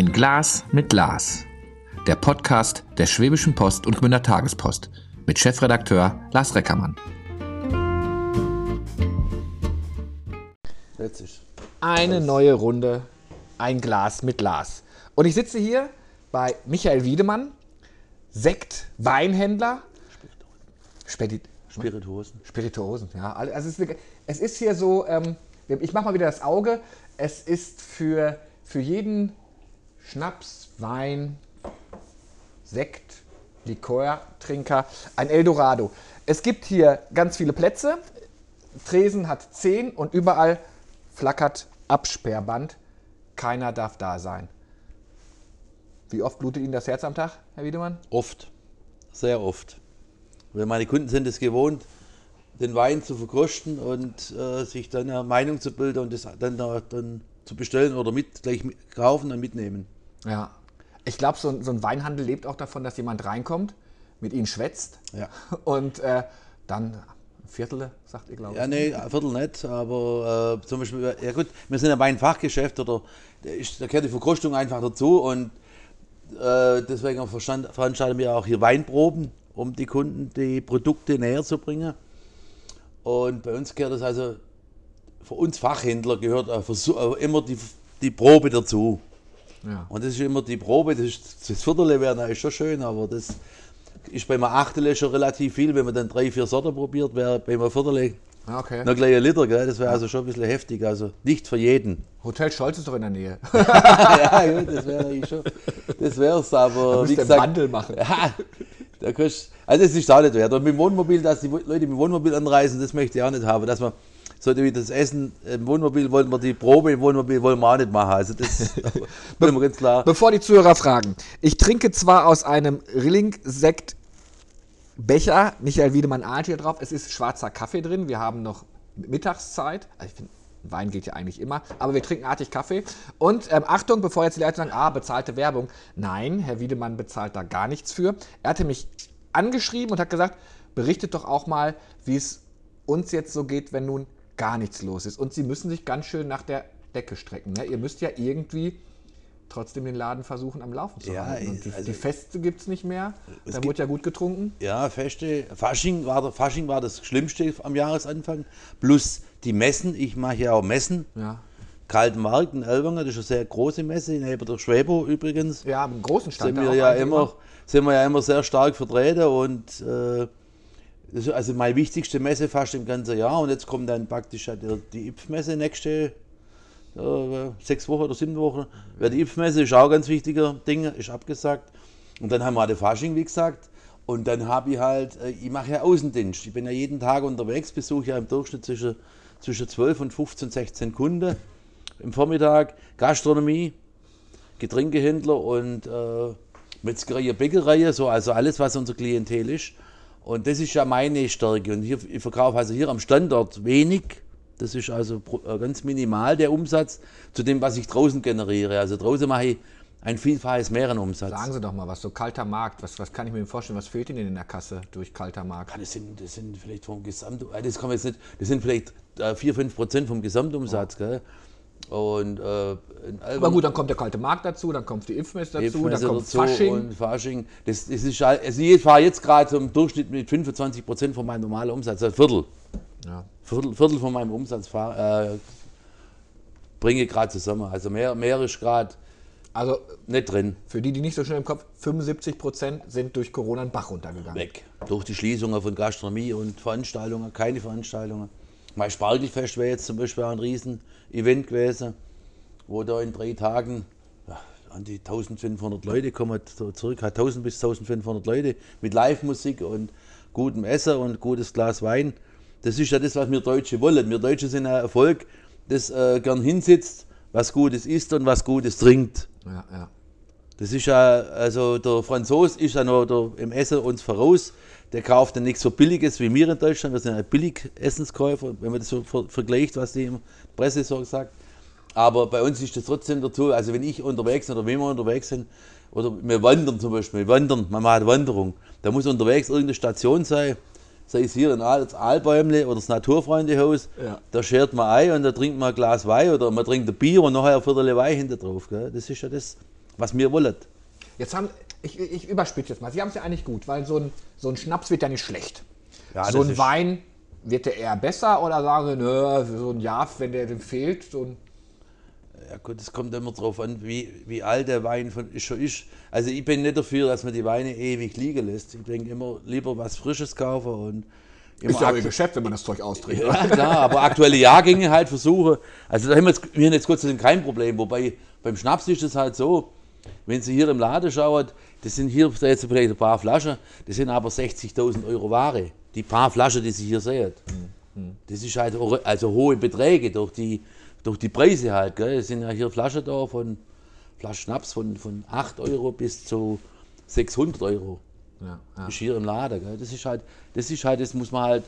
Ein Glas mit Glas. Der Podcast der Schwäbischen Post und Gmünder Tagespost mit Chefredakteur Lars Reckermann. Eine neue Runde, ein Glas mit Glas. Und ich sitze hier bei Michael Wiedemann, Sekt, Weinhändler, Spedit Spirituosen. Spirituosen. Ja, also es ist, eine- es ist hier so, ähm, ich mache mal wieder das Auge, es ist für, für jeden Schnaps, Wein, Sekt, Likörtrinker ein Eldorado. Es gibt hier ganz viele Plätze, Tresen hat 10 und überall flackert Absperrband. Keiner darf da sein. Wie oft blutet Ihnen das Herz am Tag, Herr Wiedemann? Oft. Sehr oft. Weil meine Kunden sind es gewohnt, den Wein zu verkosten und äh, sich dann eine Meinung zu bilden und das dann, da- dann zu bestellen oder mit gleich kaufen und mitnehmen. Ja. Ich glaube, so, ein- so ein Weinhandel lebt auch davon, dass jemand reinkommt, mit ihnen schwätzt Ja. und äh, dann ein Viertel, sagt ihr, glaube ich. Ja, nee, ein Viertel nicht, aber äh, zum Beispiel, ja gut, wir sind ja bei einem Fachgeschäft oder da, gehört die Verkostung einfach dazu und äh, deswegen verstand, veranstalten wir auch hier Weinproben, um die Kunden die Produkte näher zu bringen. Und bei uns gehört das also, für uns Fachhändler gehört äh, äh, immer die, die Probe dazu. Ja. Und das ist immer die Probe, das, ist, das Viertel wäre ist schon schön, aber das ist bei einem Achtel schon relativ viel, wenn man dann drei, vier Sorten probiert, wäre bei einem Viertel Ah, okay. noch gleich ein Liter, gell? das wäre also schon ein bisschen heftig, also nicht für jeden. Hotel Scholz ist doch in der Nähe. ja, gut, das wäre eigentlich schon, das wäre es, aber müsst wie gesagt, Wandel machen. ja, da kannst, also das ist auch nicht wert. Und mit dem Wohnmobil, dass die Leute mit dem Wohnmobil anreisen, das möchte ich auch nicht haben, dass man so wie das Essen im Wohnmobil wollen wir die Probe im Wohnmobil wollen wir auch nicht machen. Also das wollen wir ganz klar. Bevor die Zuhörer fragen, ich trinke zwar aus einem Rilling-Sekt Becher, Michael Wiedemann ahnt hier drauf, es ist schwarzer Kaffee drin, wir haben noch Mittagszeit, also ich finde, Wein geht ja eigentlich immer, aber wir trinken artig Kaffee. Und ähm, Achtung, bevor jetzt die Leute sagen, ah, bezahlte Werbung. Nein, Herr Wiedemann bezahlt da gar nichts für. Er hatte mich angeschrieben und hat gesagt, berichtet doch auch mal, wie es uns jetzt so geht, wenn nun gar nichts los ist. Und Sie müssen sich ganz schön nach der Decke strecken. Ne? Ihr müsst ja irgendwie trotzdem den Laden versuchen am Laufen zu Ja, halten. Die, also- die Feste gibt es nicht mehr. Da gibt- wurde ja gut getrunken. Ja, Feste. Fasching war, Fasching war das Schlimmste am Jahresanfang. Plus die Messen. Ich mache ja auch Messen. Ja. Kaltenmarkt in Elwanger, das ist eine sehr große Messe, neben der Schwäbo übrigens. Ja, im großen Stand. sind da wir ja immer, sind wir ja immer sehr stark vertreten und äh, das ist also meine wichtigste Messe fast im ganzen Jahr. Und jetzt kommt dann praktisch die, IPF-Messe nächste sechs Wochen oder sieben Wochen. Ja, die IPF-Messe ist auch ein ganz wichtiger Ding, ist abgesagt. Und dann haben wir halt Fasching, wie gesagt. Und dann habe ich halt, äh, ich mache ja Außendienst. Ich bin ja jeden Tag unterwegs, besuche ja im Durchschnitt zwischen, zwischen 12 und 15, 16 Kunden. Im Vormittag Gastronomie, Getränkehändler und äh, Metzgerei, Bäckerei, so, also alles, was unser Klientel ist. Und das ist ja meine Stärke. Und hier, ich verkaufe also hier am Standort wenig. Das ist also äh, ganz minimal der Umsatz zu dem, was ich draußen generiere. Also draußen mache ich ein Vielfaches mehr an Umsatz. Sagen Sie doch mal was, so kalter Markt, was, was kann ich mir vorstellen, was fehlt Ihnen in der Kasse durch kalter Markt? Ja, Das sind, das sind vielleicht vom Gesamt, äh, das kann jetzt nicht, das sind vielleicht äh, 4, 5 Prozent vom Gesamtumsatz. Gell? Und, äh, in Aber gut, dann kommt der kalte Markt dazu, dann kommt die Impfmesse dazu, Impfmesse dann kommt dazu Fasching. Und Fasching. Das, das ist, halt- also ich fahre jetzt gerade im Durchschnitt mit 25 Prozent von meinem normalen Umsatz, ein Viertel. Ja. Viertel, Viertel von meinem Umsatz fahr, äh, bringe gerade zusammen. Also mehr, mehr ist gerade Also nicht drin. für die, die nicht so schnell im Kopf, 75 Prozent sind durch Corona einen Bach runtergegangen. Weg. Durch die Schließungen von Gastronomie und Veranstaltungen, keine Veranstaltungen. Mein Spargelfest wäre jetzt zum Beispiel ein Riesen-Event gewesen, wo da in drei Tagen ja, an die 1500 Leute kommen, so circa 1000 bis 1500 Leute mit Live-Musik und gutem Essen und gutes Glas Wein. Das ist ja das, was wir Deutsche wollen. Wir Deutsche sind ein Volk, das äh, gern hinsitzt, was Gutes isst und was Gutes trinkt. Ja, ja. Das ist ja, also der Franzos ist ja noch der, im Essen uns voraus. Der kauft dann nichts so Billiges wie wir in Deutschland. Wir sind ja billig Essenskäufer, wenn man das so ver vergleicht, was die Presse so sagt. Aber bei uns ist das trotzdem dazu. Also wenn ich unterwegs bin oder wenn wir unterwegs sind, oder wir wandern zum Beispiel, wir wandern, man macht Wanderung, da muss unterwegs irgendeine Station sein, sei es hier in Aal- das Aalbäumle oder das Naturfreundehaus, Ja. da schert man ein und da trinkt man ein Glas Wein oder man trinkt ein Bier und nachher ein Viertel Wein hinter drauf. Gell? Das ist ja das, was wir wollen. Jetzt haben, ich, ich überspitze jetzt mal. Sie haben es ja eigentlich gut, weil so ein, so ein Schnaps wird ja nicht schlecht. Ja, so ein Wein wird der eher besser oder sagen Sie, nö, so ein Jahr, wenn der dem fehlt, so ein Ja gut, es kommt immer drauf an, wie, wie alt der Wein von, schon ist. Also ich bin nicht dafür, dass man die Weine ewig liegen lässt. Ich denke immer lieber was Frisches kaufen und immer ist ja aktu- Geschäft, wenn man das Zeug austrinkt. Ja, klar, aber aktuelle Jahrgänge halt versuche. Also da haben wir jetzt, wir haben jetzt Gott sei Dank kein Problem. Wobei beim Schnaps ist es halt so, wenn Sie hier im Laden schauen, das sind hier jetzt vielleicht ein paar Flaschen, das sind aber 60.000 Euro Ware. Die paar Flaschen, die Sie hier sehen. Das ist halt also hohe Beträge durch die, durch die Preise halt. Gell. Es sind ja hier Flaschen da von Flaschen Schnaps von, von 8 Euro bis zu 600 Euro Ja, ja. ist hier im Laden. Gell? Das ist halt, das ist halt, das muss man halt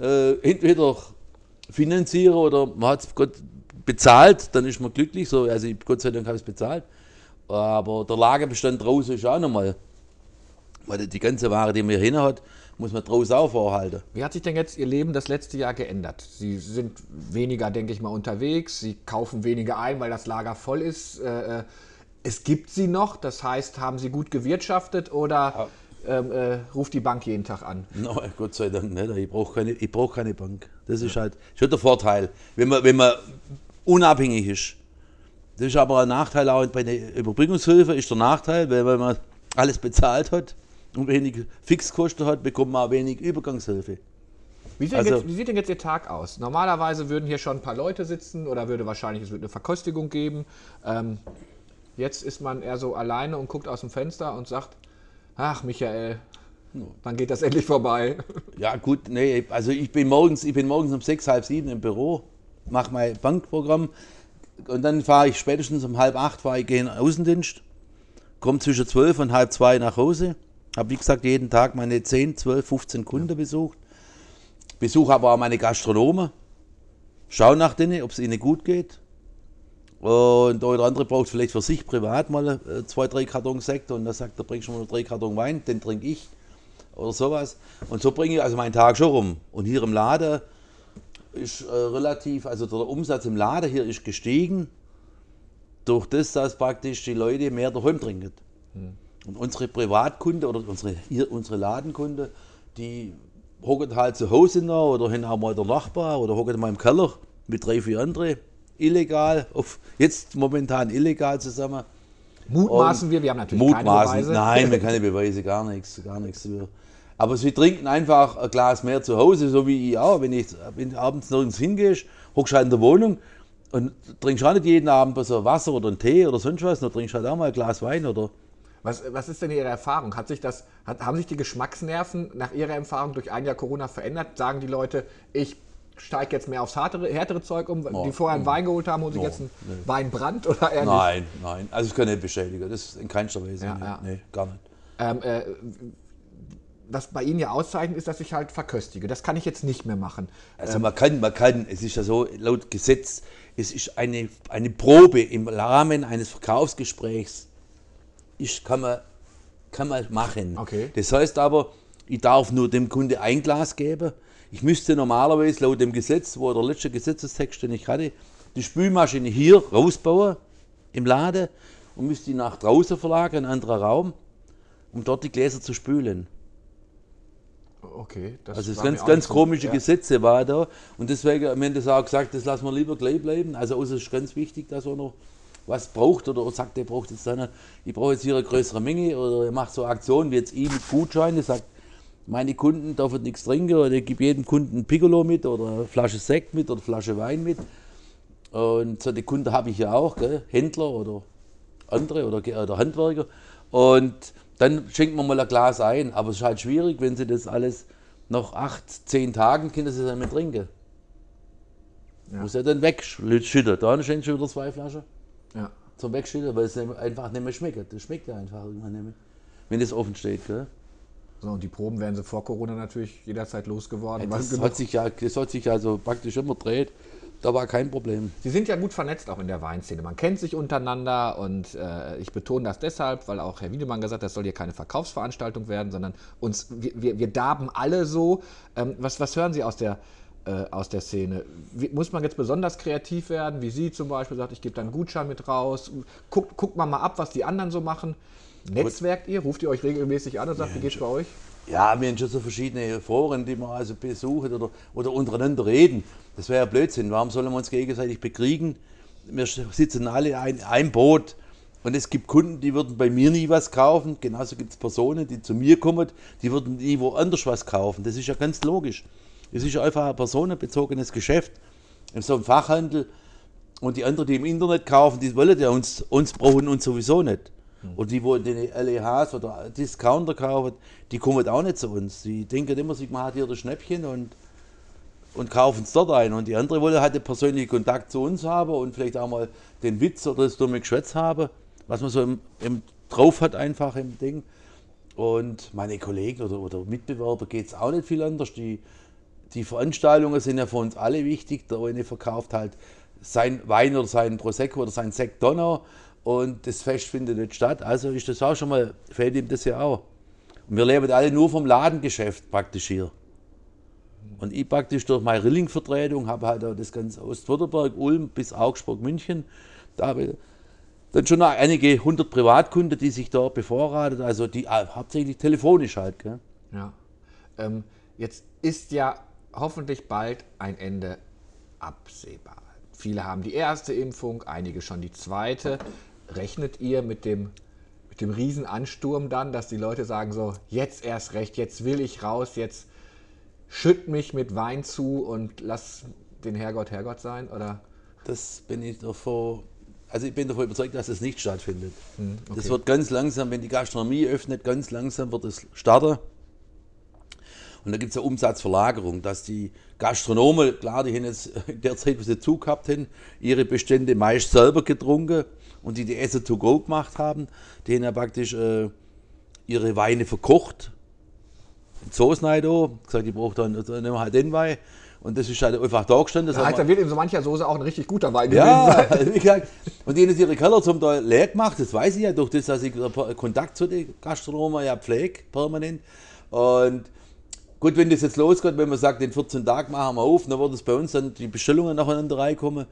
äh, entweder finanzieren oder man hat es bezahlt, dann ist man glücklich. So, also Gott sei Dank habe ich es bezahlt. Aber der Lagerbestand draußen ist auch nochmal, weil die ganze Ware, die man hier hin hat, muss man draußen auch vorhalten. Wie hat sich denn jetzt Ihr Leben das letzte Jahr geändert? Sie sind weniger, denke ich mal, unterwegs. Sie kaufen weniger ein, weil das Lager voll ist. Äh, äh, es gibt sie noch, das heißt, haben Sie gut gewirtschaftet oder ähm, äh, ruft die Bank jeden Tag an? No, Gott sei Dank nicht. Ich brauche keine, ich brauch keine Bank. Das ist halt schon der Vorteil, wenn man, wenn man unabhängig ist. Das ist aber ein Nachteil auch bei der Überbrückungshilfe, ist der Nachteil, weil wenn man alles bezahlt hat und wenig Fixkosten hat, bekommt man auch wenig Übergangshilfe. Wie sieht, Also- jetzt, wie sieht denn jetzt Ihr Tag aus? Normalerweise würden hier schon ein paar Leute sitzen oder würde wahrscheinlich es würde eine Verköstigung geben. Ähm, jetzt ist man eher so alleine und guckt aus dem Fenster und sagt, ach Michael, wann geht das endlich vorbei? Ja gut, nee, also ich bin morgens, ich bin morgens um sechs, halb sieben im Büro, mache mein Bankprogramm und dann fahre ich spätestens um halb acht fahre ich in den Außendienst, komme zwischen zwölf und halb zwei nach Hause, habe wie gesagt jeden Tag meine 10, 12, 15 Kunden besucht, besuche aber auch meine Gastronomen, schaue nach denen, ob es ihnen gut geht. Und der andere braucht vielleicht für sich privat mal äh, zwei, drei Karton Sekt und dann sagt er, du mir noch drei Karton Wein, den trinke ich oder sowas. Und so bringe ich also meinen Tag schon rum. Und hier im Laden ist äh, relativ, also der Umsatz im Laden hier ist gestiegen, durch das, dass praktisch die Leute mehr daheim trinken. Und unsere Privatkunden oder unsere, hier, unsere Ladenkunden, die hocken halt zu Hause noch oder haben auch mal der Nachbar oder hocken mal im Keller mit drei, vier andere illegal, auf, jetzt momentan illegal zusammen. Mutmaßen wir, wir haben natürlich keine Mutmaßen. Beweise. Nein, wir keine Beweise, gar nichts, gar nichts. Wir- Aber sie trinken einfach ein Glas mehr zu Hause, so wie ich auch. Wenn ich wenn du abends nirgends hingehst, hockst halt in der Wohnung und trinkst auch nicht jeden Abend so Wasser oder einen Tee oder sonst was, dann trinkst halt auch mal ein Glas Wein oder. Was, was ist denn Ihre Erfahrung? Hat sich das, hat, haben sich die Geschmacksnerven nach Ihrer Erfahrung durch ein Jahr Corona verändert? Sagen die Leute, ich steige jetzt mehr aufs härtere, härtere Zeug um, die vorher einen Wein geholt haben, holen sich Oh, jetzt einen Weinbrand oder eher? Nein, nein. Also ich kann nicht beschädigen. Das ist in keinster Weise. Ja, nee, ja. nee, gar nicht. Ähm, äh, was bei Ihnen ja auszeichnet, ist, dass ich halt verköstige. Das kann ich jetzt nicht mehr machen. Also man kann, man kann, es ist ja so, laut Gesetz, es ist eine, eine Probe im Rahmen eines Verkaufsgesprächs, ist, kann, man, kann man machen. Okay. Das heißt aber, ich darf nur dem Kunde ein Glas geben. Ich müsste normalerweise laut dem Gesetz, wo der letzte Gesetzestext, den ich hatte, die Spülmaschine hier rausbauen im Laden und müsste die nach draußen verlagern, in einen anderen Raum, um dort die Gläser zu spülen. Okay, das Also es ganz, ganz komische ja. Gesetze war da. Und deswegen haben wir das auch gesagt, das lassen wir lieber gleich bleiben. Also es ist ganz wichtig, dass er noch was braucht oder sagt, er braucht jetzt dann, ich brauche jetzt hier eine größere Menge oder er macht so Aktionen wie jetzt ich mit Gutscheinen, sagt, meine Kunden dürfen nichts trinken oder ich gebe jedem Kunden ein Piccolo mit oder eine Flasche Sekt mit oder eine Flasche Wein mit. Und so die Kunden habe ich ja auch, gell? Händler oder andere oder, oder Handwerker. Und dann schenkt man mal ein Glas ein. Aber es ist halt schwierig, wenn sie das alles nach acht, zehn Tagen können sie es dann nicht trinken. Ja. Muss er dann wegschütten. Dann schenkt schon wieder zwei Flaschen Ja. zum Wegschütten, weil es einfach nicht mehr schmeckt. Das schmeckt ja einfach irgendwann nicht mehr. Wenn das offen steht. Gell? So, und die Proben wären sie vor Corona natürlich jederzeit losgeworden. weil Das hat, sich ja, das hat sich also praktisch immer dreht. Da war kein Problem. Sie sind ja gut vernetzt auch in der Weinszene. Man kennt sich untereinander und äh, ich betone das deshalb, weil auch Herr Wiedemann gesagt hat, das soll hier keine Verkaufsveranstaltung werden, sondern uns, wir, wir, wir darben alle so. Ähm, was, was hören Sie aus der äh, aus der Szene. Wie, muss man jetzt besonders kreativ werden, wie Sie zum Beispiel sagt, ich gebe dann einen Gutschein mit raus. Guckt, guckt man mal ab, was die anderen so machen. Netzwerkt ihr? Ruft ihr euch regelmäßig an und sagt, wie geht's bei euch? Ja, wir haben schon so verschiedene Foren, die man also besuchen oder, oder untereinander reden. Das wäre ja Blödsinn. Warum sollen wir uns gegenseitig bekriegen? Wir sitzen alle in ein, ein Boot. Und es gibt Kunden, die würden bei mir nie was kaufen. Genauso gibt es Personen, die zu mir kommen, die würden nie woanders was kaufen. Das ist ja ganz logisch. Es ist einfach ein personenbezogenes Geschäft. In so einem Fachhandel. Und die anderen, die im Internet kaufen, die wollen ja uns, uns brauchen uns sowieso nicht. Und die, wo den LEHs oder Discounter kaufen, die kommen auch nicht zu uns. Die denken immer, sie machen hier das Schnäppchen und, und kaufen es dort ein. Und die andere wollen halt den persönlichen Kontakt zu uns haben und vielleicht auch mal den Witz oder das dumme Geschwätz haben, was man so im, im drauf hat einfach im Ding. Und meine Kollegen oder, oder Mitbewerber geht es auch nicht viel anders. Die, die Veranstaltungen sind ja für uns alle wichtig. Der eine verkauft halt sein Wein oder sein Prosecco oder sein Sekt Donau und das Fest findet nicht statt. Also ist das auch schon mal, fehlt ihm das ja auch. Und wir leben alle nur vom Ladengeschäft praktisch hier. Und ich praktisch durch meine Rilling-Vertretung habe halt auch das ganze Ostwürttemberg, Ulm bis Augsburg, München. Da habe ich dann schon noch einige hundert Privatkunden, die sich da bevorraten, also die äh, hauptsächlich telefonisch halt. Gell? Ja. Ähm, jetzt ist ja hoffentlich bald ein Ende absehbar. Viele haben die erste Impfung, einige schon die zweite. Rechnet ihr mit dem, mit dem Riesenansturm dann, dass die Leute sagen so, jetzt erst recht, jetzt will ich raus, jetzt schütt mich mit Wein zu und lass den Herrgott Herrgott sein? Oder? Das bin ich davor, also ich bin davon überzeugt, dass es nicht stattfindet. Hm, okay. Das wird ganz langsam, wenn die Gastronomie öffnet, ganz langsam wird es starten. Und da gibt es eine Umsatzverlagerung, dass die Gastronomen, klar, die haben jetzt in der Zeit, wo sie Zug gehabt haben, ihre Bestände meist selber getrunken und die die Essen to go gemacht haben, die haben ja praktisch äh, ihre Weine verkocht. In Soßen halt auch, gesagt, ich brauche dann, dann nehmen wir halt den Wein. Und das ist halt einfach da gestanden. Das haben heißt, da wird in so mancher Soße auch ein richtig guter Wein ja, gewesen sein. und die haben jetzt ihre Keller zum Teil leer gemacht, das weiß ich ja, durch das, dass ich Kontakt zu den Gastronomen ja pflege, permanent. Und gut, wenn das jetzt losgeht, wenn man sagt, in 14 Tagen machen wir auf, dann wird es bei uns dann die Bestellungen nacheinander reinkommen.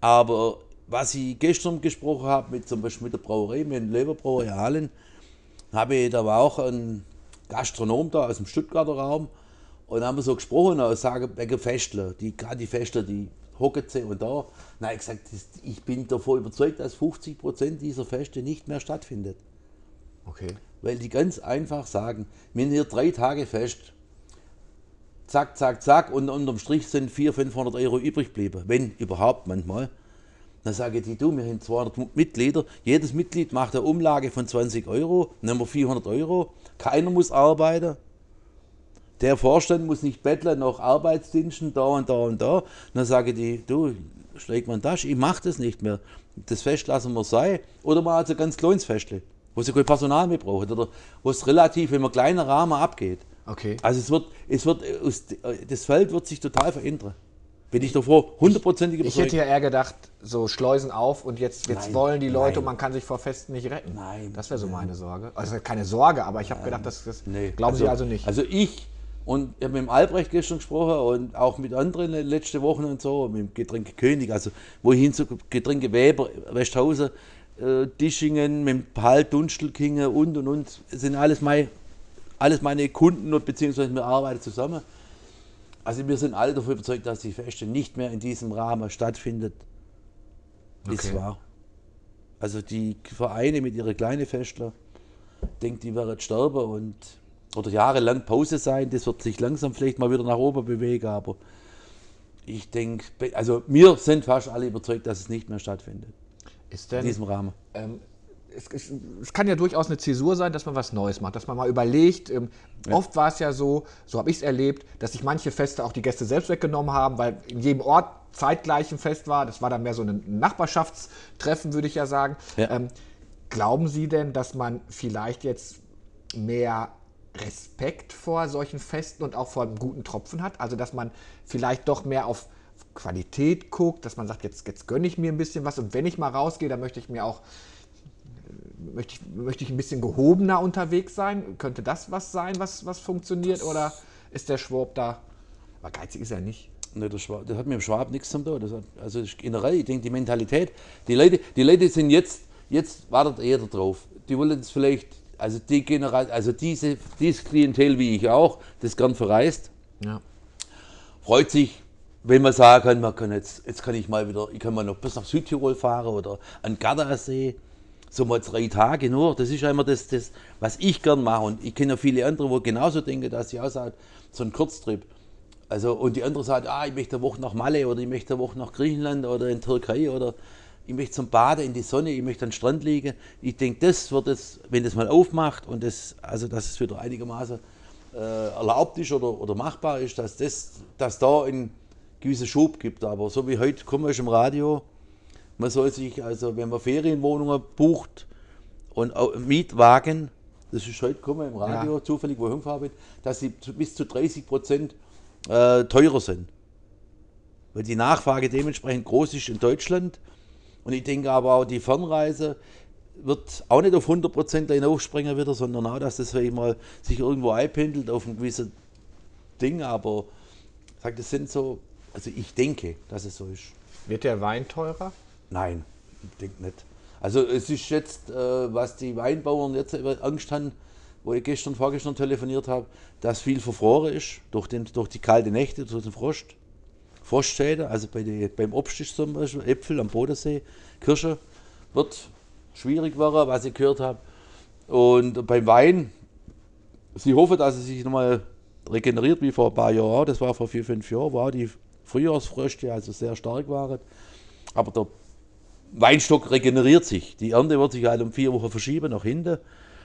Aber was ich gestern gesprochen habe, mit zum Beispiel mit der Brauerei, mit dem Leberbrauerei Hallen, habe ich, da war auch ein Gastronom da aus dem Stuttgarter Raum und haben wir so gesprochen, und sagen, wegen Festler, die, gerade die Festler, die hocken sie und da. Nein, ich gesagt, ich bin davon überzeugt, dass 50 Prozent dieser Feste nicht mehr stattfindet. Okay. Weil die ganz einfach sagen, wir haben hier drei Tage Fest, zack, zack, zack, und unterm Strich sind 400, 500 Euro übrig geblieben, wenn überhaupt manchmal. Dann sage ich, die, du, wir haben 200 Mitglieder, jedes Mitglied macht eine Umlage von 20 Euro, haben wir 400 Euro, keiner muss arbeiten. Der Vorstand muss nicht betteln nach Arbeitsdiensten, da und da und da. Dann sage ich, die, du, schläg mal in die Tasche, ich mache das nicht mehr. Das Fest lassen wir sein. Oder mal also ganz kleines Festle, wo sie kein Personal mehr brauchen. Oder wo es relativ, wenn man kleiner Rahmen abgeht. Okay. Also es wird, es wird, das Feld wird sich total verändern. Bin ich davor hundertprozentig Ich überzeugt. hätte ja eher gedacht, so Schleusen auf und jetzt, jetzt Nein, wollen die Leute nein. und man kann sich vor Festen nicht retten. Nein, Das wäre so meine Sorge. Also keine Sorge, aber ich habe gedacht, das, das Nee, glauben Sie also nicht. Also ich und ich habe mit dem Albrecht gestern gesprochen und auch mit anderen letzte Wochen und so, mit dem Getränke König, also wohin zu Getränke Weber, Westhausen, äh, Dischingen, mit dem Paul Dunstelkingen und und und, sind alles meine, alles meine Kunden und beziehungsweise wir arbeiten zusammen. Also wir sind alle davon überzeugt, dass die Feste nicht mehr in diesem Rahmen stattfindet. Ist Okay. wahr. Also die Vereine mit ihren kleinen Festler, denkt, die werden sterben und oder jahrelang Pause sein. Das wird sich langsam vielleicht mal wieder nach oben bewegen, aber ich denke, also wir sind fast alle überzeugt, dass es nicht mehr stattfindet Ist in denn, diesem Rahmen. ähm, es, es, es kann ja durchaus eine Zäsur sein, dass man was Neues macht, dass man mal überlegt. Ähm, Oft war es ja so, so habe ich es erlebt, dass sich manche Feste auch die Gäste selbst weggenommen haben, weil in jedem Ort zeitgleich ein Fest war. Das war dann mehr so ein Nachbarschaftstreffen, würde ich ja sagen. Ja. Ähm, glauben Sie denn, dass man vielleicht jetzt mehr Respekt vor solchen Festen und auch vor einem guten Tropfen hat? Also, dass man vielleicht doch mehr auf Qualität guckt, dass man sagt, jetzt, jetzt gönne ich mir ein bisschen was und wenn ich mal rausgehe, dann möchte ich mir auch möchte ich, möchte ich ein bisschen gehobener unterwegs sein? Könnte das was sein, was, was funktioniert? Oder ist der Schwab da? Aber geizig ist er nicht. Ne, der Schwab, das hat mit dem Schwab nichts zu tun. Das hat, also das generell, ich denke, die Mentalität, die Leute, die Leute sind jetzt, jetzt wartet eher drauf. Die wollen es vielleicht, also die General, also diese, dieses Klientel wie ich auch, das gern verreist, Ja. freut sich, wenn man sagen kann, man kann jetzt, jetzt kann ich mal wieder, ich kann mal noch bis nach Südtirol fahren oder an Gardasee. So mal drei Tage nur. Das ist ja immer das, das, was ich gern mache. Und ich kenne ja viele andere, wo genauso denken, dass sie auch sagen, so ein Kurztrip. Also, und die andere sagt, ah, ich möchte eine Woche nach Malle oder ich möchte eine Woche nach Griechenland oder in Türkei oder ich möchte zum Baden in die Sonne, ich möchte am Strand liegen. Ich denke, das wird es, wenn das mal aufmacht und das, also dass es wieder einigermaßen äh, erlaubt ist oder, oder machbar ist, dass das, dass da einen gewissen Schub gibt. Aber so wie heute kommen wir im Radio, man soll sich, also wenn man Ferienwohnungen bucht und Mietwagen, das ist heute gekommen im Radio, zufällig, wo ich hingefahren bin, dass sie bis zu 30 Prozent äh, teurer sind. Weil die Nachfrage dementsprechend groß ist in Deutschland. Und ich denke aber auch, die Fernreise wird auch nicht auf 100 Prozent hinaufspringen wieder, sondern auch, dass das vielleicht mal sich irgendwo einpendelt auf ein gewisses Ding. Aber ich sag, das sind so, also ich denke, dass es so ist. Wird der Wein teurer? Nein, denke nicht. Also es ist jetzt, äh, was die Weinbauern jetzt Angst haben, wo ich gestern, vorgestern telefoniert habe, dass viel verfroren ist durch, den, durch die kalte Nächte, durch den Frost. Frostschäden, also bei die, beim Obst ist zum Beispiel, Äpfel am Bodensee, Kirsche, wird schwierig werden, was ich gehört habe. Und beim Wein, sie hoffen, dass es sich nochmal regeneriert wie vor ein paar Jahren. Das war vor vier, fünf Jahren, war die Frühjahrsfröste also sehr stark waren. Aber der Weinstock regeneriert sich. Die Ernte wird sich halt um vier Wochen verschieben nach hinten.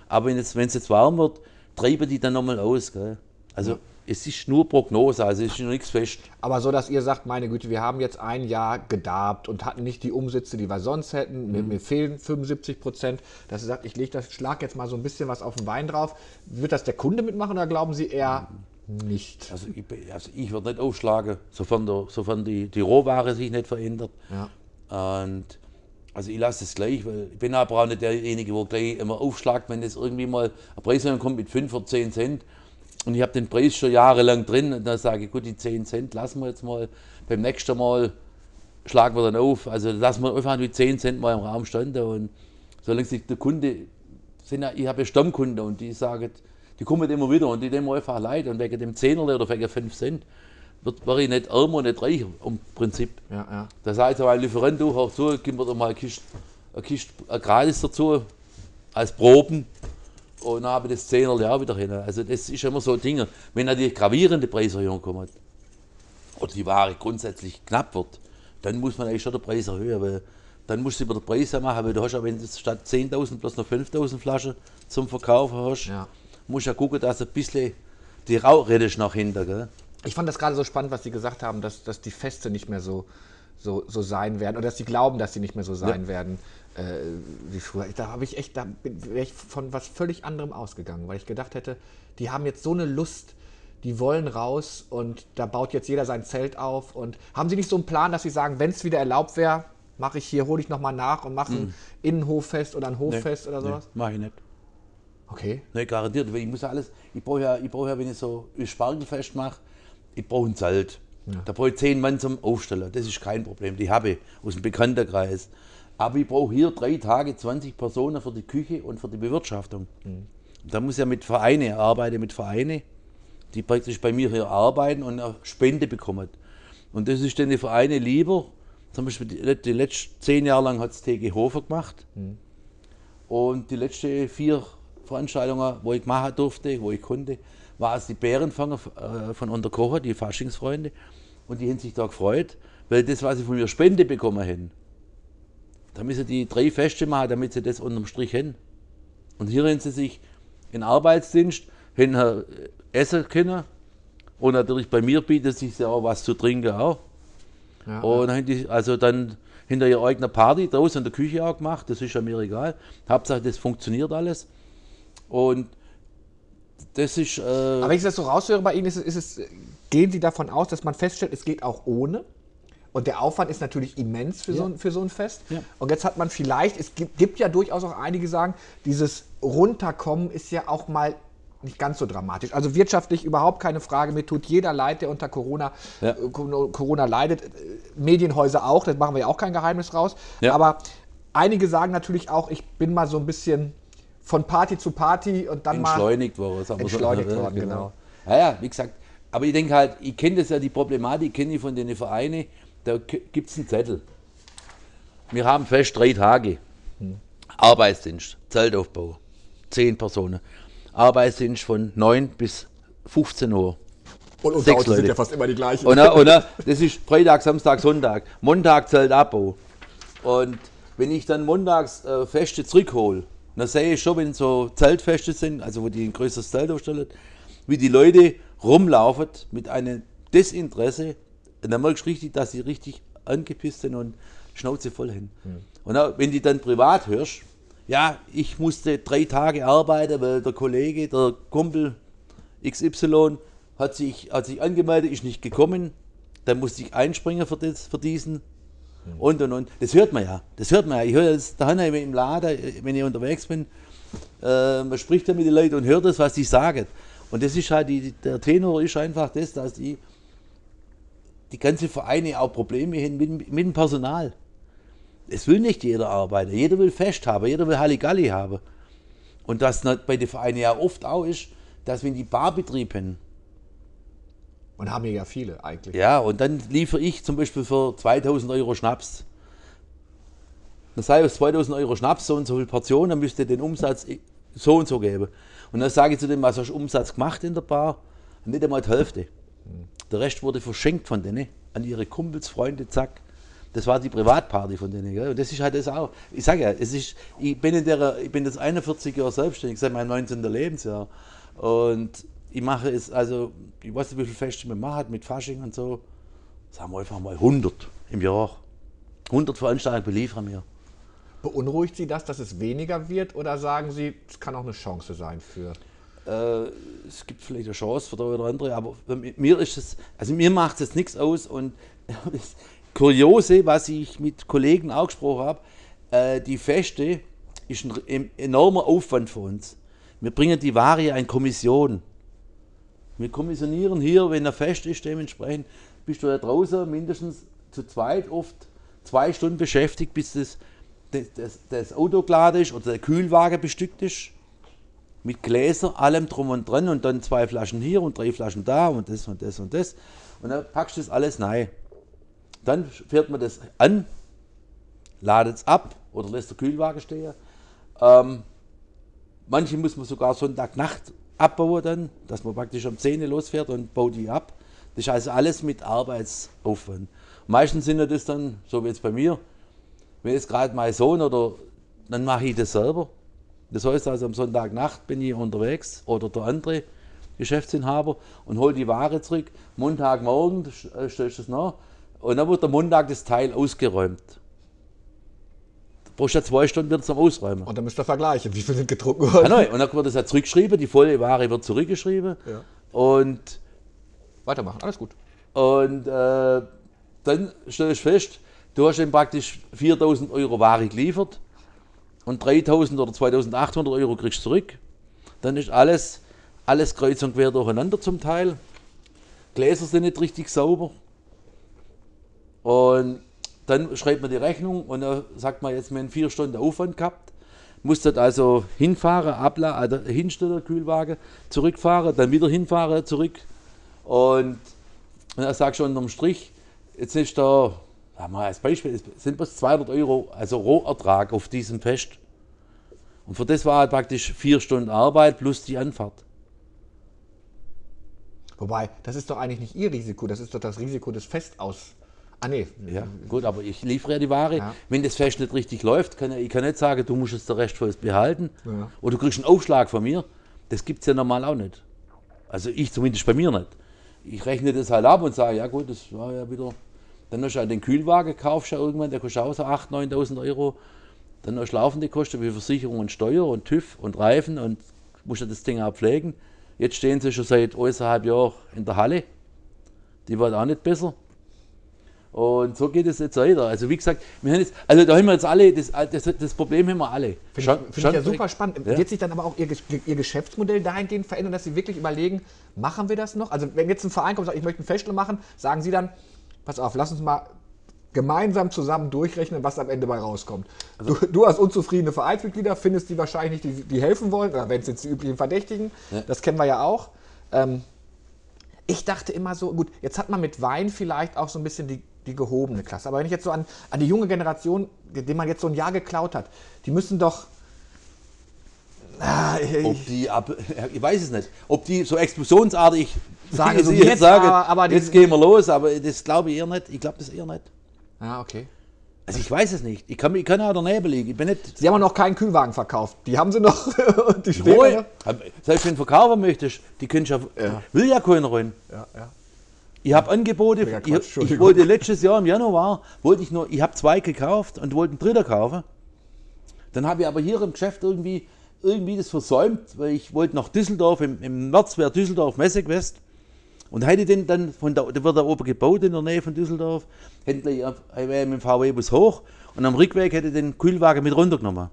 Aber wenn es, es jetzt warm wird, treiben die dann nochmal aus. Gell? Also es ist nur Prognose, also es ist noch nichts fest. Aber so, dass ihr sagt, meine Güte, wir haben jetzt ein Jahr gedarbt und hatten nicht die Umsätze, die wir sonst hätten. Mir, mir fehlen 75 Prozent. Dass ihr sagt, ich leg das, schlag jetzt mal so ein bisschen was auf den Wein drauf. Wird das der Kunde mitmachen oder glauben Sie eher nicht? Also ich, also ich würde nicht aufschlagen, sofern, der, sofern die, die Rohware sich nicht verändert. Ja. Und also ich lasse es gleich, weil ich bin aber auch nicht derjenige, der gleich immer aufschlagt, wenn es irgendwie mal ein Preiserhöhung kommt mit 5 oder 10 Cent. Und ich habe den Preis schon jahrelang drin und dann sage ich, gut, die 10 Cent lassen wir jetzt mal. Beim nächsten Mal schlagen wir dann auf. Also lassen wir einfach die 10 Cent mal im Raum standen. Und solange sich der Kunde, sind ich habe ja Stammkunden und die sagen, die kommen immer wieder und die nehmen einfach leid. Und wegen dem 10er oder wegen 5 Cent wird, werde ich nicht ärmer und nicht reicher im Prinzip. Ja, ja. Da sagt so ein Lieferant, du, hör zu, gib mir doch mal eine Kiste, eine Kiste eine gratis dazu, als Proben. Und dann habe ich das 10er auch wieder hin. Also das ist immer so Dinge. Wenn natürlich gravierende Preiserhöhungen kommen oder die Ware grundsätzlich knapp wird, dann muss man eigentlich schon den Preis erhöhen, weil dann musst du über den Preis machen, weil du hast ja, wenn du statt 10.000 bloß noch 5.000 Flaschen zum Verkaufen hast, Ja. musst du ja gucken, dass du ein bisschen die Rauch rettest nach hinten. Gell? Ich fand das gerade so spannend, was Sie gesagt haben, dass, dass die Feste nicht mehr so, so, so sein werden oder dass Sie glauben, dass sie nicht mehr so sein Ja. werden äh, wie früher. Da habe ich echt, da wäre ich von was völlig anderem ausgegangen, weil ich gedacht hätte, die haben jetzt so eine Lust, die wollen raus und da baut jetzt jeder sein Zelt auf. Und haben Sie nicht so einen Plan, dass Sie sagen, wenn es wieder erlaubt wäre, mache ich hier, hole ich nochmal nach und mache ein Innenhoffest oder ein Hoffest oder sowas? Nee, mach ich nicht. Okay. Ne, garantiert, weil ich muss ja alles, ich brauche ja, ich brauche ja, wenn ich so ein Spargelfest mache, ich brauche ein Zelt. Da brauche ich zehn Mann zum Aufstellen, das ist kein Problem, die habe ich aus dem Bekanntenkreis. Aber ich brauche hier drei Tage 20 Personen für die Küche und für die Bewirtschaftung. Da muss ich ja mit Vereine, ich arbeite mit Vereine, die praktisch bei mir hier arbeiten und eine Spende bekommen. Und das ist dann die Vereine lieber, zum Beispiel die, die letzten zehn Jahre lang hat es TG Hofer gemacht. Und die letzten vier Veranstaltungen, wo ich machen durfte, wo ich konnte, war es die Bärenfanger äh, von Unterkocher, die Faschingsfreunde. Und die haben sich da gefreut, weil das, was sie von mir Spende bekommen haben, da müssen die drei Feste machen, damit sie das unterm Strich haben. Und hier haben sie sich in Arbeitsdienst haben äh, essen können. Und natürlich bei mir bietet sich ja auch was zu trinken auch. Ja, Und dann die also dann hinter ihrer eigenen Party draußen in der Küche auch gemacht, das ist ja mir egal. Hauptsache, das funktioniert alles. Und das ist. Äh, Aber wenn ich das so raushöre bei Ihnen, ist es, ist es, gehen Sie davon aus, dass man feststellt, es geht auch ohne? Und der Aufwand ist natürlich immens für, so, ein, für so ein Fest. Ja. Und jetzt hat man vielleicht, es gibt, gibt ja durchaus auch einige, sagen, dieses Runterkommen ist ja auch mal nicht ganz so dramatisch. Also wirtschaftlich überhaupt keine Frage. Mir tut jeder leid, der unter Corona, Ja. äh, Corona leidet. Äh, Medienhäuser auch, das machen wir ja auch kein Geheimnis raus. Ja. Aber einige sagen natürlich auch, ich bin mal so ein bisschen von Party zu Party und dann mal. entschleunigt worden. sagen wir so. Entschleunigt Ja, worden, genau. Ja, ja, wie gesagt. Aber ich denke halt, ich kenne das ja, die Problematik kenne ich von den Vereinen, da gibt es einen Zettel. Wir haben fest drei Tage. Hm. Arbeitsdienst, Zeltaufbau, zehn Personen. Arbeitsdienst von 9 bis 15 Uhr. Und unter Sechs sind ja fast immer die gleichen. Und, und das ist Freitag, Samstag, Sonntag. Montag Zeltabbau. Und wenn ich dann montags äh, Feste zurückhole, dann sehe ich schon, wenn so Zeltfeste sind, also wo die ein größeres Zelt aufstellen, wie die Leute rumlaufen mit einem Desinteresse. Und dann merkst du richtig, dass sie richtig angepisst sind und Schnauze voll hin. Und auch, wenn die dann privat hörst, ja, ich musste drei Tage arbeiten, weil der Kollege, der Kumpel XY hat sich, hat sich angemeldet, ist nicht gekommen, dann musste ich einspringen für, das, für diesen und und und. Das hört man ja. Das hört man ja. Ich höre das daheim im Laden, wenn ich unterwegs bin, äh, man spricht ja mit den Leuten und hört das, was die sagen. Und das ist halt, die, der Tenor ist einfach das, dass die, die ganze Vereine auch Probleme haben mit, mit dem Personal. Es will nicht jeder arbeiten. Jeder will Fest haben, jeder will Halligalli haben. Und das bei den Vereinen ja oft auch ist, dass wenn die Barbetrieb haben, Und haben hier ja viele eigentlich. ja, und dann liefere ich zum Beispiel für 2000 Euro Schnaps. Dann sage ich, aus 2000 Euro Schnaps, so und so viele Portionen, dann müsst ihr den Umsatz so und so geben. Und dann sage ich zu dem, was hast du Umsatz gemacht in der Bar? Nicht einmal die Hälfte. Der Rest wurde verschenkt von denen an ihre Kumpels, Freunde, zack. Das war die Privatparty von denen. Gell? Und das ist halt das auch. Ich sage ja, es ist, ich bin in der, ich bin jetzt 41 Jahre selbstständig, seit meinem 19. Lebensjahr. Und ich mache es, also, ich weiß nicht, wie viele Feste man macht mit Fasching und so. Sagen wir einfach mal 100 im Jahr. 100 Veranstaltungen beliefern wir. Beunruhigt Sie das, dass es weniger wird? Oder sagen Sie, es kann auch eine Chance sein für. Äh, es gibt vielleicht eine Chance für der oder andere, aber mir ist es, also mir macht es nichts aus und das Kuriose, was ich mit Kollegen auch gesprochen habe, äh, die Feste ist ein em- enormer Aufwand für uns. Wir bringen die Ware in Kommission. Wir kommissionieren hier, wenn er fest ist, dementsprechend bist du da draußen mindestens zu zweit oft zwei Stunden beschäftigt, bis das, das, das, das Auto geladen ist oder der Kühlwagen bestückt ist mit Gläser, allem drum und dran und dann zwei Flaschen hier und drei Flaschen da und das und das und das. Und dann packst du das alles rein. Dann fährt man das an, ladet es ab oder lässt der Kühlwagen stehen. Ähm, manche muss man sogar Sonntagnacht abbauen dann, dass man praktisch um 10 Uhr losfährt und baut die ab. Das ist also alles mit Arbeitsaufwand. Meistens sind das dann, so wie jetzt bei mir, wenn jetzt gerade mein Sohn oder dann mache ich das selber. Das heißt also, am Sonntagnacht bin ich unterwegs oder der andere Geschäftsinhaber und hole die Ware zurück. Montagmorgen äh, du es nach und dann wird am Montag das Teil ausgeräumt. Brauchst du ja zwei Stunden wieder zum Ausräumen. Und dann müsst ihr vergleichen, wie viel sind gedruckt worden. nein, und dann wird das ja zurückgeschrieben, die volle Ware wird zurückgeschrieben. Ja. Und, Weitermachen, alles gut. und äh, dann stellst du fest, du hast ihm praktisch 4000 Euro Ware geliefert und 3000 oder 2800 Euro kriegst du zurück. Dann ist alles, alles kreuz und quer durcheinander zum Teil. Gläser sind nicht richtig sauber. Und dann schreibt man die Rechnung und dann sagt man jetzt, wir haben vier Stunden Aufwand gehabt. Muss dort also hinfahren, abla also hinstellen, der Kühlwagen, zurückfahren, dann wieder hinfahren, zurück. Und, und er sagt schon unterm Strich, jetzt ist da, wir als Beispiel, sind bloß 200 Euro, also Rohertrag auf diesem Fest. Und für das war halt praktisch vier Stunden Arbeit plus die Anfahrt. Wobei, das ist doch eigentlich nicht Ihr Risiko, das ist doch das Risiko des Festaus. Ah, nee. Ja, gut, aber ich liefere ja die Ware. Ja. Wenn das Fest nicht richtig läuft, kann ich kann nicht sagen, du musst jetzt den Rest uns behalten. Ja. Oder du kriegst einen Aufschlag von mir. Das gibt es ja normal auch nicht. Also ich zumindest bei mir nicht. Ich rechne das halt ab und sage, ja gut, das war ja wieder. Dann hast du halt den Kühlwagen, kaufst du ja irgendwann, der kostet auch so 8.000, 9.000 Euro. Dann hast du laufende Kosten wie Versicherung und Steuer und TÜV und Reifen und musst ja das Ding auch pflegen. Jetzt stehen sie schon seit anderthalb Jahren in der Halle. Die wird auch nicht besser. Und so geht es jetzt weiter. Also wie gesagt, wir haben jetzt, also da haben wir jetzt alle, das, das, das Problem haben wir alle. Finde ich, find ich ja super spannend. Ja. Wird sich dann aber auch ihr, ihr Geschäftsmodell dahingehend verändern, dass Sie wirklich überlegen, machen wir das noch? Also wenn jetzt ein Verein kommt und sagt, ich möchte ein Festel machen, sagen Sie dann, pass auf, lass uns mal gemeinsam zusammen durchrechnen, was am Ende bei rauskommt. Also du, du hast unzufriedene Vereinsmitglieder, findest die wahrscheinlich nicht, die, die helfen wollen, oder wenn es jetzt die üblichen Verdächtigen, das kennen wir ja auch. Ähm, ich dachte immer so, gut, jetzt hat man mit Wein vielleicht auch so ein bisschen die, die gehobene Klasse. Aber wenn ich jetzt so an, an die junge Generation, dem man jetzt so ein Jahr geklaut hat, die müssen doch. Ah, ich- Ob die ab, ich weiß es nicht, ob die so explosionsartig Sagen wie so Sie jetzt, aber- aber die- jetzt gehen wir los, aber das glaube ich eher nicht. Ich glaube das eher nicht. ja, okay. Also ich weiß es nicht. Ich kann, ich kann auch daneben liegen. Ich bin nicht. Sie haben noch keinen Kühlwagen verkauft. Die haben sie noch. die stehen selbst wenn du verkaufen möchtest, die können ja, Ja. will ja keiner rein. Ja, ja. Ich habe Angebote, Ja, Quatsch, ich, wollte letztes Jahr im Januar, wollte ich nur, ich habe zwei gekauft und wollte einen dritten kaufen. Dann habe ich aber hier im Geschäft irgendwie, irgendwie das versäumt, weil ich wollte nach Düsseldorf, im, im März wäre Düsseldorf Messe gewesen. Und hätte den dann, von da, da wird da oben gebaut in der Nähe von Düsseldorf, hätte ich mit dem VW-Bus hoch und am Rückweg hätte ich den Kühlwagen mit runtergenommen.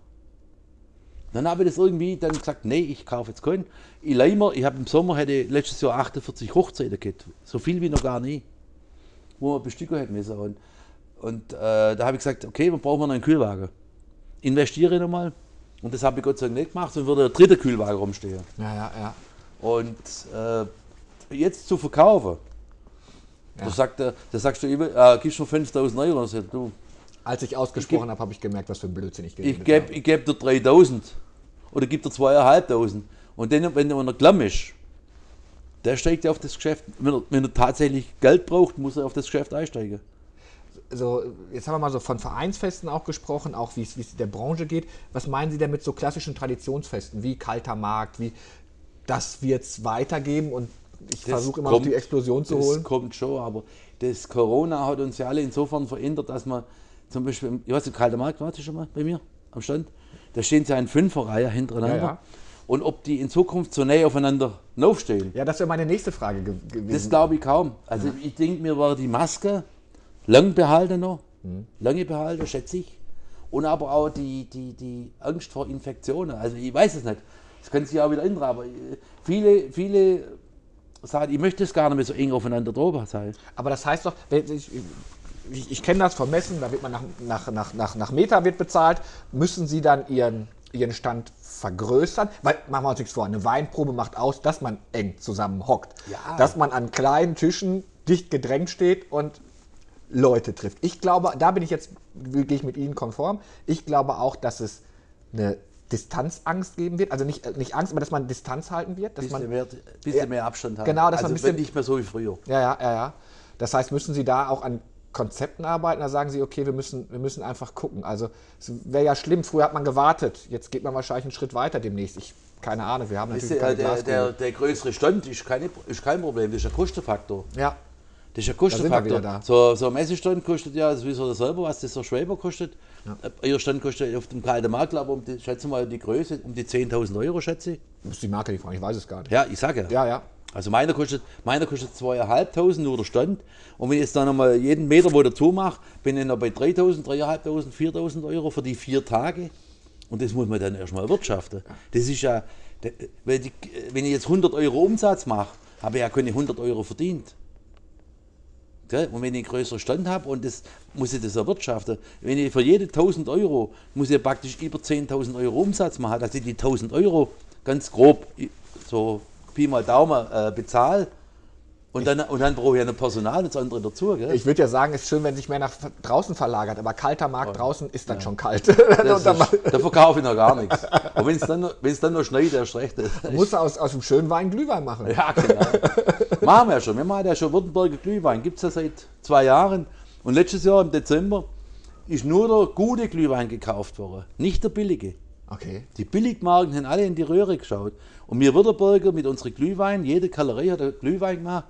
Dann habe ich das irgendwie dann gesagt, nee, ich kaufe jetzt keinen. Ich leih mir, ich habe im Sommer hätte letztes Jahr 48 Hochzeiten gehabt. So viel wie noch gar nie. Wo wir bestücken hätten müssen. Und, und äh, da habe ich gesagt, okay, dann brauchen wir noch einen Kühlwagen. Investiere nochmal. Und das habe ich Gott sei Dank nicht gemacht, sonst würde der dritte Kühlwagen rumstehen. Ja, ja, ja. Und äh, jetzt zu verkaufen, da, sagt da sagst du, äh, gibst du 5000 Euro. Und ich sag, du, Als ich ausgesprochen habe, habe ich gemerkt, was für ein Blödsinn ich ich geredet gebe habe. ich geb dir 3000 oder gib dir 2500. Und dann, wenn er klamm ist, der steigt ja auf das Geschäft. Wenn er, wenn er tatsächlich Geld braucht, muss er auf das Geschäft einsteigen. so, jetzt haben wir mal so von Vereinsfesten auch gesprochen, auch wie es der Branche geht. Was meinen Sie denn mit so klassischen Traditionsfesten wie Kalter Markt, wie das wird es weitergeben und ich Das versuche immer noch kommt- die Explosion zu das holen? kommt schon, aber das Corona hat uns ja alle insofern verändert, dass man zum Beispiel, ich weiß nicht, Kalter Markt, warst du schon mal bei mir am Stand? Da stehen sie ja in Fünferreihe hintereinander. Ja, ja. Und ob die in Zukunft so näher aufeinander aufstehen, Ja, das wäre meine nächste Frage ge gewesen. das glaube ich kaum. Also ich denke, mir war die Maske lang behalten noch, Mhm. lange behalten, schätze ich. Und aber auch die, die, die Angst vor Infektionen. Also ich weiß es nicht. Das kann sich auch wieder ändern, aber äh, viele, viele sagen, ich möchte es gar nicht mehr so eng aufeinander drüber sein. Aber das heißt doch, wenn ich, ich, ich kenne das vom Messen, da wird man nach, nach, nach, nach, nach Meter wird bezahlt, müssen Sie dann Ihren, Ihren Stand vergrößern? Weil, machen wir uns nichts vor, eine Weinprobe macht aus, dass man eng zusammen hockt. Ja. Dass man an kleinen Tischen dicht gedrängt steht und Leute trifft. Ich glaube, da bin ich jetzt, gehe ich mit Ihnen konform, ich glaube auch, dass es eine Distanzangst geben wird. Also nicht, nicht Angst, aber dass man Distanz halten wird. Dass Bisschen, man, mehr, bisschen mehr Abstand haben. Genau, dass man also ein bisschen- nicht mehr so wie früher. Ja, ja, ja, ja. Das heißt, müssen Sie da auch an Konzepten arbeiten? Da sagen Sie, okay, wir müssen, wir müssen einfach gucken. Also es wäre ja schlimm, früher hat man gewartet. Jetzt geht man wahrscheinlich einen Schritt weiter demnächst. Ich, keine Ahnung, wir haben Weißt natürlich du, keine äh, der, der, der größere Stand ist, keine, ist kein Problem, das ist ein Kostenfaktor. ja, Das ist wir Kostenfaktor. So, so ein Messestand kostet ja, das wissen wir selber, was das so Schweber kostet. Äh, Ihr Stand kostet auf dem kalten Markt, aber um die, schätze mal die Größe, um die 10.000 Euro, schätze ich. muss die Marke nicht fragen, ich weiß es gar nicht. Ja, ich sage ja. ja. Also meiner kostet, meiner kostet 2.500 nur der Stand. Und wenn ich jetzt dann nochmal jeden Meter wo dazu mache, bin ich noch bei 3.000, 3.500, 4.000 Euro für die vier Tage. Und das muss man dann erstmal wirtschaften. Das ist ja, wenn ich jetzt 100 Euro Umsatz mache, habe ich ja keine 100 Euro verdient. Gell? Und wenn ich einen größeren Stand habe und das muss ich das erwirtschaften. Wenn ich für jede 1000 Euro muss ich praktisch über 10.000 Euro Umsatz machen, dass ich die 1000 Euro ganz grob so Pi mal Daumen äh, bezahle. Und dann, und dann brauche ich ja noch Personal und das andere dazu. Gell? Ich würde ja sagen, es ist schön, wenn sich mehr nach draußen verlagert, aber kalter Markt draußen ist dann schon kalt. Und ist, da verkaufe ich noch gar nichts. Aber wenn es dann, noch- wenn es dann noch schneit, erst recht. musst du aus, aus dem schönen Wein Glühwein machen. Ja, genau. machen wir ja schon. Wir machen ja schon Württemberger Glühwein. Gibt es ja seit zwei Jahren. Und letztes Jahr im Dezember ist nur der gute Glühwein gekauft worden, nicht der billige. Okay. Die Billigmarken haben alle in die Röhre geschaut. Und wir Württemberger mit unseren Glühwein, jede Galerie hat einen Glühwein gemacht.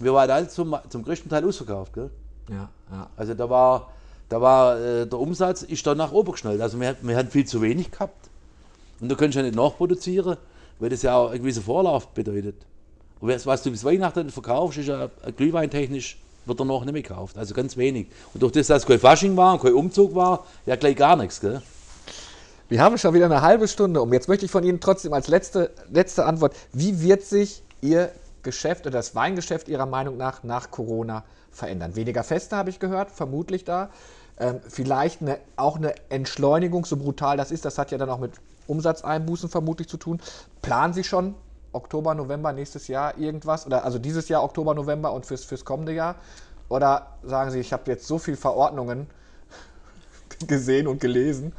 Wir waren alle zum, zum größten Teil ausverkauft. Gell? Ja, ja. Also da war, da war äh, der Umsatz ist dann nach oben geschnellt. Also wir, wir hatten viel zu wenig gehabt. Und da kannst du ja nicht nachproduzieren, weil das ja auch einen gewissen Vorlauf bedeutet. Und was, du bis Weihnachten verkaufst, ist ja glühweintechnisch wird er noch nicht mehr gekauft. Also ganz wenig. Und durch das, dass kein Fasching war und kein Umzug war, ja gleich gar nichts. Gell? Wir haben schon wieder eine halbe Stunde um. Jetzt möchte ich von Ihnen trotzdem als letzte, letzte Antwort, wie wird sich Ihr Geschäft oder das Weingeschäft Ihrer Meinung nach nach Corona verändern? Weniger Feste habe ich gehört, vermutlich da. Ähm, vielleicht eine, auch eine Entschleunigung, so brutal das ist, das hat ja dann auch mit Umsatzeinbußen vermutlich zu tun. Planen Sie schon Oktober, November nächstes Jahr irgendwas? Oder also dieses Jahr Oktober, November und fürs, fürs kommende Jahr? Oder sagen Sie, ich habe jetzt so viele Verordnungen gesehen und gelesen?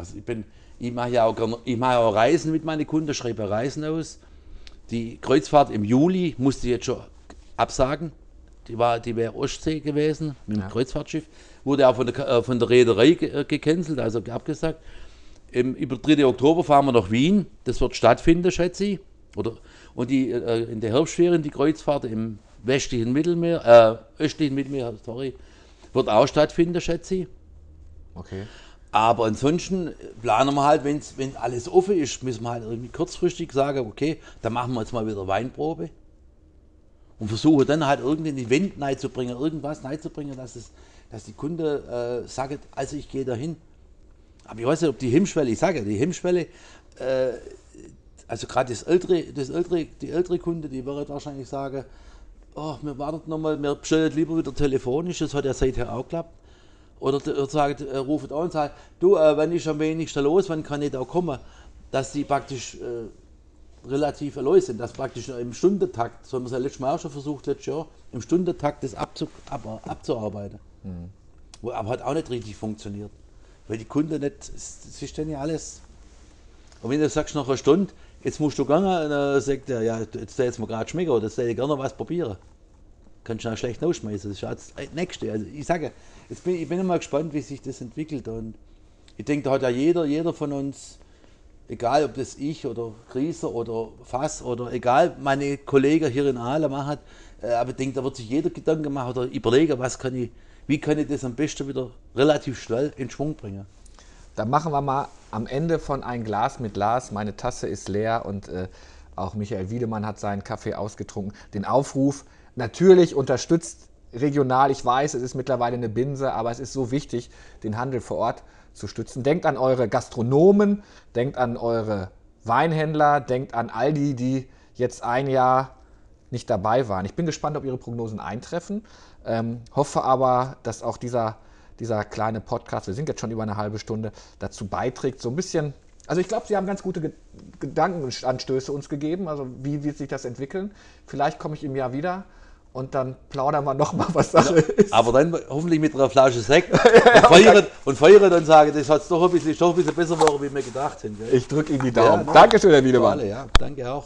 Also ich bin, ich mache ja auch, ich mache auch Reisen mit meinen Kunden, schreibe Reisen aus. Die Kreuzfahrt im Juli musste ich jetzt schon absagen. Die, war, die wäre Ostsee gewesen mit dem Kreuzfahrtschiff. Wurde auch von der, äh, von der Reederei ge- äh, gecancelt, also abgesagt. Im, über 3. Oktober fahren wir nach Wien. Das wird stattfinden, schätze ich. Oder, und die, äh, in der Herbstferien die Kreuzfahrt im westlichen Mittelmeer, äh, östlichen Mittelmeer, sorry, wird auch stattfinden, schätze ich. Okay. Aber ansonsten planen wir halt, wenn's, wenn alles offen ist, müssen wir halt irgendwie kurzfristig sagen, okay, dann machen wir jetzt mal wieder Weinprobe. Und versuchen dann halt irgendein Event reinzubringen, irgendwas reinzubringen, dass, es, dass die Kunde äh, sagt, also ich gehe dahin. Aber ich weiß nicht, ob die Hemmschwelle, ich sage ja, die Hemmschwelle, äh, also gerade das ältere, das ältere, die ältere Kunde, die wird wahrscheinlich sagen, oh, wir warten nochmal, wir bestellen lieber wieder telefonisch, das hat ja seither auch geklappt. Oder, oder sagt, äh, ruft an und sagt, du, äh, wann ist am wenigsten los, wann kann ich da kommen? Dass die praktisch äh, relativ erläutert sind, dass praktisch im Stundentakt, so haben wir es ja letztes Mal auch schon versucht, letztes Jahr, im Stundentakt das abzu, ab, abzuarbeiten. Wo aber hat auch nicht richtig funktioniert. Weil die Kunden nicht, es ist dann ja alles. Und wenn du sagst nach einer Stunde, jetzt musst du gehen, dann sagt er, ja, jetzt soll jetzt mal gerade schmecken oder jetzt soll ich gerne was probieren. Kannst du auch schlecht rausschmeißen. Das ist ja das Nächste. Also ich sage, jetzt bin, ich bin immer gespannt, wie sich das entwickelt. Und ich denke, da hat ja jeder, jeder von uns, egal ob das ich oder Grieser oder Fass oder egal, meine Kollegen hier in Aale machen, äh, aber ich denke, da wird sich jeder Gedanken machen oder überlegen, was kann ich, wie kann ich das am besten wieder relativ schnell in Schwung bringen. Dann machen wir mal am Ende von ein Glas mit Glas. Meine Tasse ist leer und äh, auch Michael Wiedemann hat seinen Kaffee ausgetrunken. Den Aufruf natürlich unterstützt regional. Ich weiß, es ist mittlerweile eine Binse, aber es ist so wichtig, den Handel vor Ort zu stützen. Denkt an eure Gastronomen, denkt an eure Weinhändler, denkt an all die, die jetzt ein Jahr nicht dabei waren. Ich bin gespannt, ob Ihre Prognosen eintreffen. Ähm, hoffe aber, dass auch dieser, dieser kleine Podcast, wir sind jetzt schon über eine halbe Stunde, dazu beiträgt, so ein bisschen. Also ich glaube, Sie haben ganz gute Ge Gedankenanstöße uns gegeben. Also wie wird sich das entwickeln? Vielleicht komme ich im Jahr wieder und dann plaudern wir nochmal, was Sache ist. Aber dann hoffentlich mit einer Flasche Sekt und, feiern, und feiern und sagen, das hat doch ein bisschen, ist doch ein bisschen besser geworden, wie wir gedacht haben. Gell? Ich drücke Ihnen die Daumen. Ja, Dankeschön, Herr Für Wiedemann. alle, ja. Danke auch.